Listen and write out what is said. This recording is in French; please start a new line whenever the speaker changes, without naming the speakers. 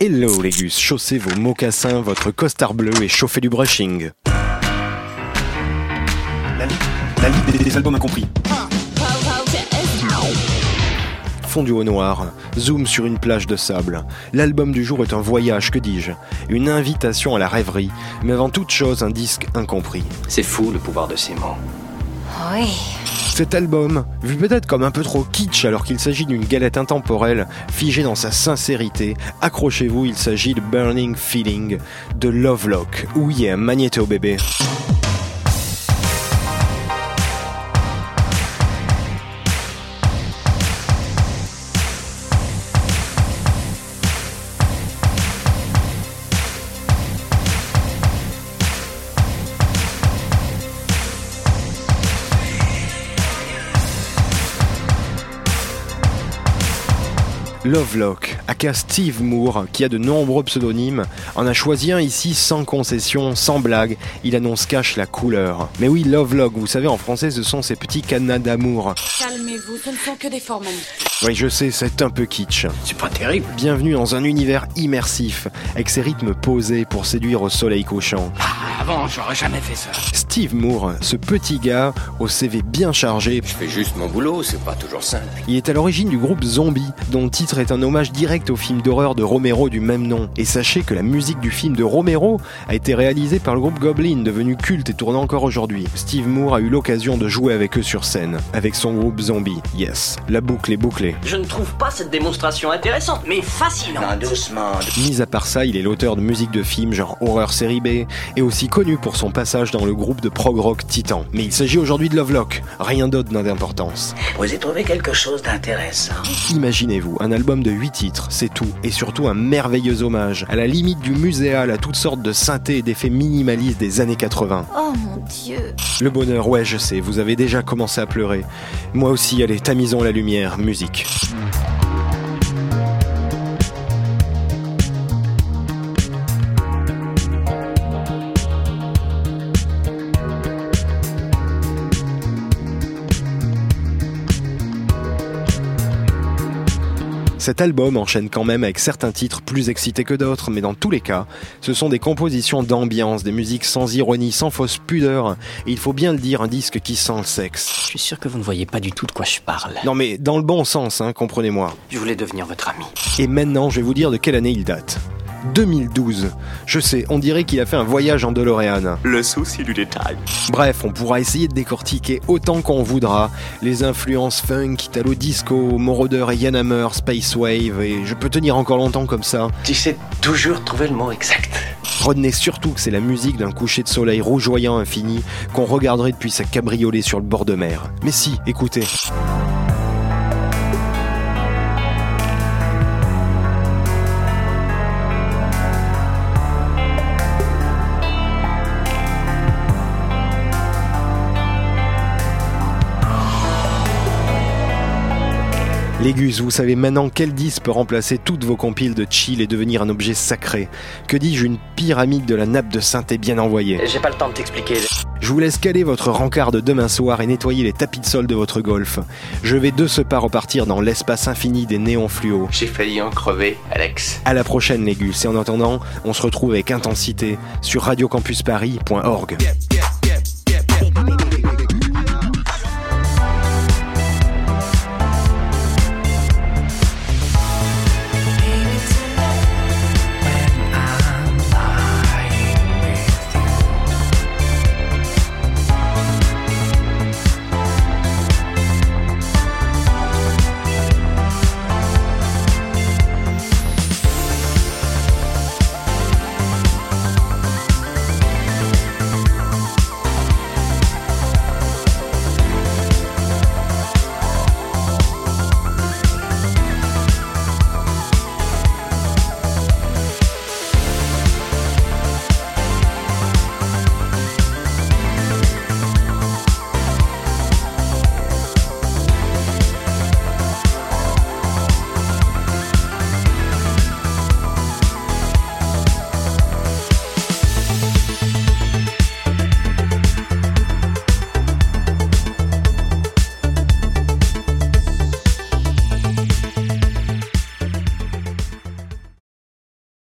Hello Légus, chaussez vos mocassins, votre costard bleu et chauffez du brushing.
La, la liste des, des albums incompris.
Fondu au noir, zoom sur une plage de sable. L'album du jour est un voyage, que dis-je Une invitation à la rêverie, mais avant toute chose un disque incompris.
C'est fou le pouvoir de ces mots.
Oui.
Cet album, vu peut-être comme un peu trop kitsch alors qu'il s'agit d'une galette intemporelle, figée dans sa sincérité, accrochez-vous, il s'agit de Burning Feeling, de Lovelock. Oui, un magnéto bébé. Lovelock, aka Steve Moore, qui a de nombreux pseudonymes, en a choisi un ici sans concession, sans blague. Il annonce cache la couleur. Mais oui, Lovelock, vous savez, en français, ce sont ces petits cadenas d'amour.
Calmez-vous, ce ne sont que des formalités.
Oui, je sais, c'est un peu kitsch.
C'est pas terrible.
Bienvenue dans un univers immersif, avec ses rythmes posés pour séduire au soleil couchant.
Ah, avant, j'aurais jamais fait ça.
Steve Moore, ce petit gars au CV bien chargé,
Je fais juste mon boulot, c'est pas toujours simple.
il est à l'origine du groupe Zombie, dont le titre est un hommage direct au film d'horreur de Romero du même nom. Et sachez que la musique du film de Romero a été réalisée par le groupe Goblin, devenu culte et tourné encore aujourd'hui. Steve Moore a eu l'occasion de jouer avec eux sur scène, avec son groupe Zombie. Yes, la boucle est bouclée.
Je ne trouve pas cette démonstration intéressante, mais fascinante.
Non, doucement.
Mis à part ça, il est l'auteur de musique de films genre horreur série B et aussi connu pour son passage dans le groupe de prog rock Titan. Mais il s'agit aujourd'hui de Lovelock, rien d'autre n'a d'importance.
Vous avez trouvé quelque chose d'intéressant.
Imaginez-vous, un album de 8 titres, c'est tout, et surtout un merveilleux hommage, à la limite du muséal à toutes sortes de synthés et d'effets minimalistes des années 80.
Oh mon
Le bonheur, ouais je sais, vous avez déjà commencé à pleurer. Moi aussi, allez, tamisons la lumière, musique. Cet album enchaîne quand même avec certains titres plus excités que d'autres, mais dans tous les cas, ce sont des compositions d'ambiance, des musiques sans ironie, sans fausse pudeur, et il faut bien le dire, un disque qui sent le sexe.
Je suis sûr que vous ne voyez pas du tout de quoi je parle.
Non mais dans le bon sens, hein, comprenez-moi.
Je voulais devenir votre ami.
Et maintenant, je vais vous dire de quelle année il date. 2012. Je sais, on dirait qu'il a fait un voyage en DeLorean.
Le souci du détail.
Bref, on pourra essayer de décortiquer autant qu'on voudra les influences funk, italo disco, Moroder et Yann Hammer, Space Wave, et je peux tenir encore longtemps comme ça.
Tu sais toujours trouver le mot exact.
Retenez surtout que c'est la musique d'un coucher de soleil rougeoyant infini qu'on regarderait depuis sa cabriolet sur le bord de mer. Mais si, écoutez. Légus, vous savez maintenant quel disque peut remplacer toutes vos compiles de chill et devenir un objet sacré. Que dis-je, une pyramide de la nappe de synthé bien envoyée.
J'ai pas le temps de t'expliquer.
Je vous laisse caler votre rencard de demain soir et nettoyer les tapis de sol de votre golf. Je vais de ce pas repartir dans l'espace infini des néons fluo.
J'ai failli en crever, Alex.
À la prochaine Légus, et en attendant, on se retrouve avec intensité sur radiocampusparis.org.